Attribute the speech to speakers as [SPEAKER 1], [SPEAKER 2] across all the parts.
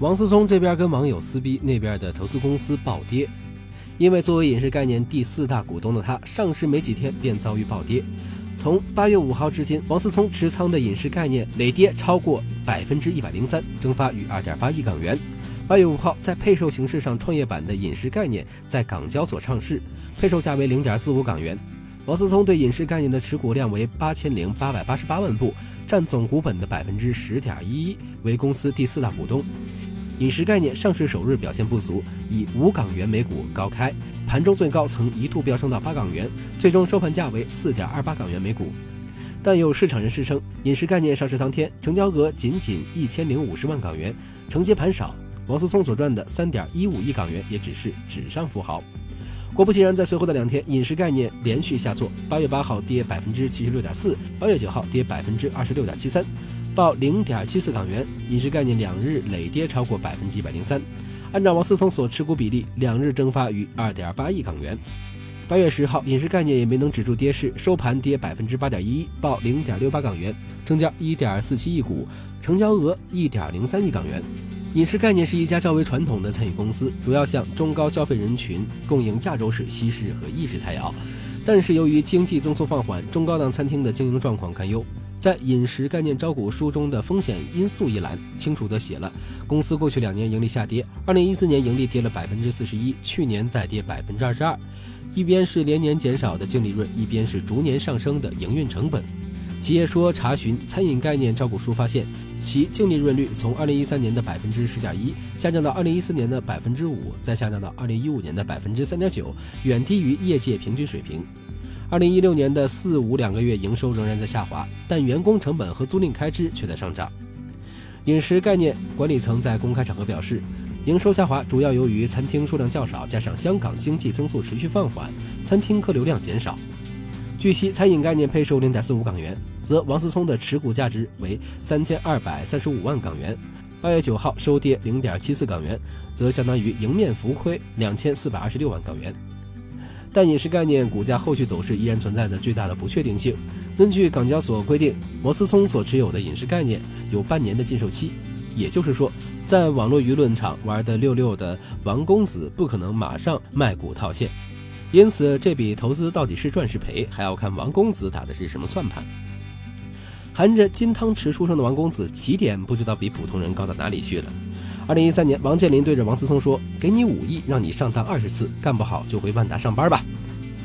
[SPEAKER 1] 王思聪这边跟网友撕逼，那边的投资公司暴跌。因为作为影视概念第四大股东的他，上市没几天便遭遇暴跌。从八月五号至今，王思聪持仓的影视概念累跌超过百分之一百零三，蒸发逾二点八亿港元。八月五号，在配售形式上，创业板的影视概念在港交所上市，配售价为零点四五港元。王思聪对影视概念的持股量为八千零八百八十八万部，占总股本的百分之十点一一，为公司第四大股东。饮食概念上市首日表现不俗，以五港元每股高开，盘中最高曾一度飙升到八港元，最终收盘价为四点二八港元每股。但有市场人士称，饮食概念上市当天成交额仅仅一千零五十万港元，承接盘少，王思聪所赚的三点一五亿港元也只是纸上富豪。果不其然，在随后的两天，饮食概念连续下挫。八月八号跌百分之七十六点四，八月九号跌百分之二十六点七三，报零点七四港元。饮食概念两日累跌超过百分之一百零三。按照王思聪所持股比例，两日蒸发逾二点八亿港元。八月十号，饮食概念也没能止住跌势，收盘跌百分之八点一，报零点六八港元，成交一点四七亿股，成交额一点零三亿港元。饮食概念是一家较为传统的餐饮公司，主要向中高消费人群供应亚洲式、西式和意式菜肴。但是由于经济增速放缓，中高档餐厅的经营状况堪忧。在饮食概念招股书中的风险因素一栏，清楚地写了公司过去两年盈利下跌，二零一四年盈利跌了百分之四十一，去年再跌百分之二十二。一边是连年减少的净利润，一边是逐年上升的营运成本。企业说查询餐饮概念招股书发现，其净利润率从二零一三年的百分之十点一下降到二零一四年的百分之五，再下降到二零一五年的百分之三点九，远低于业界平均水平。二零一六年的四五两个月营收仍然在下滑，但员工成本和租赁开支却在上涨。饮食概念管理层在公开场合表示，营收下滑主要由于餐厅数量较少，加上香港经济增速持续放缓，餐厅客流量减少。据悉，餐饮概念配售零点四五港元，则王思聪的持股价值为三千二百三十五万港元。八月九号收跌零点七四港元，则相当于迎面浮亏两千四百二十六万港元。但饮食概念股价后续走势依然存在着巨大的不确定性。根据港交所规定，王思聪所持有的饮食概念有半年的禁售期，也就是说，在网络舆论场玩的溜溜的王公子不可能马上卖股套现。因此，这笔投资到底是赚是赔，还要看王公子打的是什么算盘。含着金汤匙出生的王公子，起点不知道比普通人高到哪里去了。二零一三年，王健林对着王思聪说：“给你五亿，让你上当二十次，干不好就回万达上班吧。”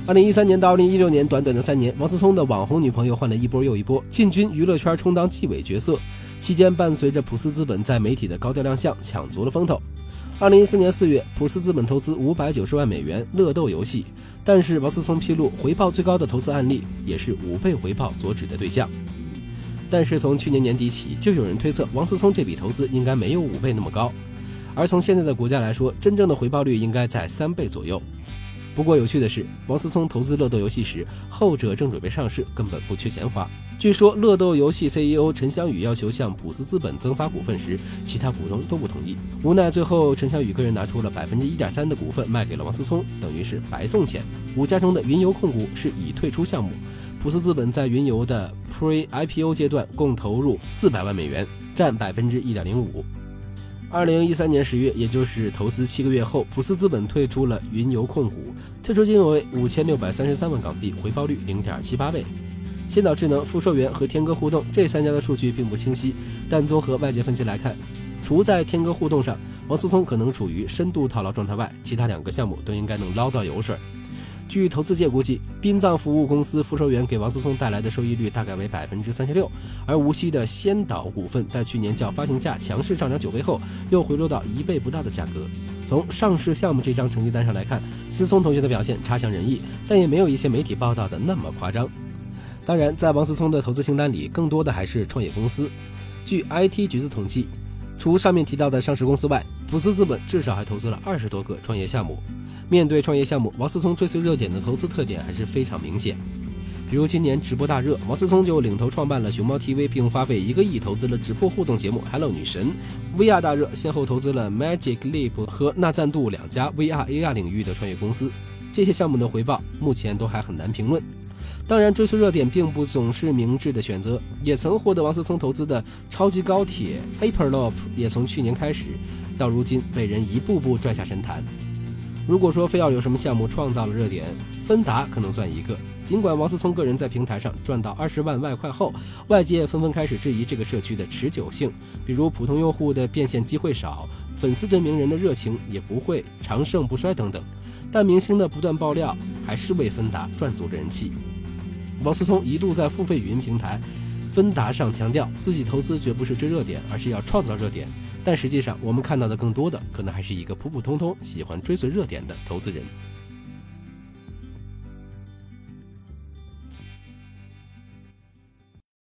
[SPEAKER 1] 二零一三年到二零一六年，短短的三年，王思聪的网红女朋友换了一波又一波，进军娱乐圈充当纪委角色。期间，伴随着普斯资本在媒体的高调亮相，抢足了风头。二零一四年四月，普斯资本投资五百九十万美元乐豆游戏，但是王思聪披露回报最高的投资案例也是五倍回报所指的对象。但是从去年年底起，就有人推测王思聪这笔投资应该没有五倍那么高，而从现在的股价来说，真正的回报率应该在三倍左右。不过有趣的是，王思聪投资乐豆游戏时，后者正准备上市，根本不缺钱花。据说乐豆游戏 CEO 陈翔宇要求向普斯资本增发股份时，其他股东都不同意。无奈最后陈翔宇个人拿出了百分之一点三的股份卖给了王思聪，等于是白送钱。五家中的云游控股是已退出项目，普斯资本在云游的 Pre IPO 阶段共投入四百万美元，占百分之一点零五。二零一三年十月，也就是投资七个月后，普斯资本退出了云游控股，退出金额为五千六百三十三万港币，回报率零点七八倍。先导智能、富寿园和天歌互动这三家的数据并不清晰，但综合外界分析来看，除在天歌互动上，王思聪可能处于深度套牢状态外，其他两个项目都应该能捞到油水。据投资界估计，殡葬服务公司福寿园给王思聪带来的收益率大概为百分之三十六，而无锡的先导股份在去年较发行价强势上涨九倍后，又回落到一倍不到的价格。从上市项目这张成绩单上来看，思聪同学的表现差强人意，但也没有一些媒体报道的那么夸张。当然，在王思聪的投资清单里，更多的还是创业公司。据 IT 橘子统计，除上面提到的上市公司外，普斯资本至少还投资了二十多个创业项目。面对创业项目，王思聪追随热点的投资特点还是非常明显。比如今年直播大热，王思聪就领头创办了熊猫 TV，并花费一个亿投资了直播互动节目 Hello 女神。VR 大热，先后投资了 Magic Leap 和纳赞度两家 VR AR 领域的创业公司。这些项目的回报目前都还很难评论。当然，追随热点并不总是明智的选择。也曾获得王思聪投资的超级高铁 Hyperloop，也从去年开始到如今被人一步步拽下神坛。如果说非要有什么项目创造了热点，芬达可能算一个。尽管王思聪个人在平台上赚到二十万外快后，外界纷纷开始质疑这个社区的持久性，比如普通用户的变现机会少，粉丝对名人的热情也不会长盛不衰等等。但明星的不断爆料，还是为芬达赚足了人气。王思聪一度在付费语音平台。芬达上强调自己投资绝不是追热点，而是要创造热点。但实际上，我们看到的更多的可能还是一个普普通通喜欢追随热点的投资人。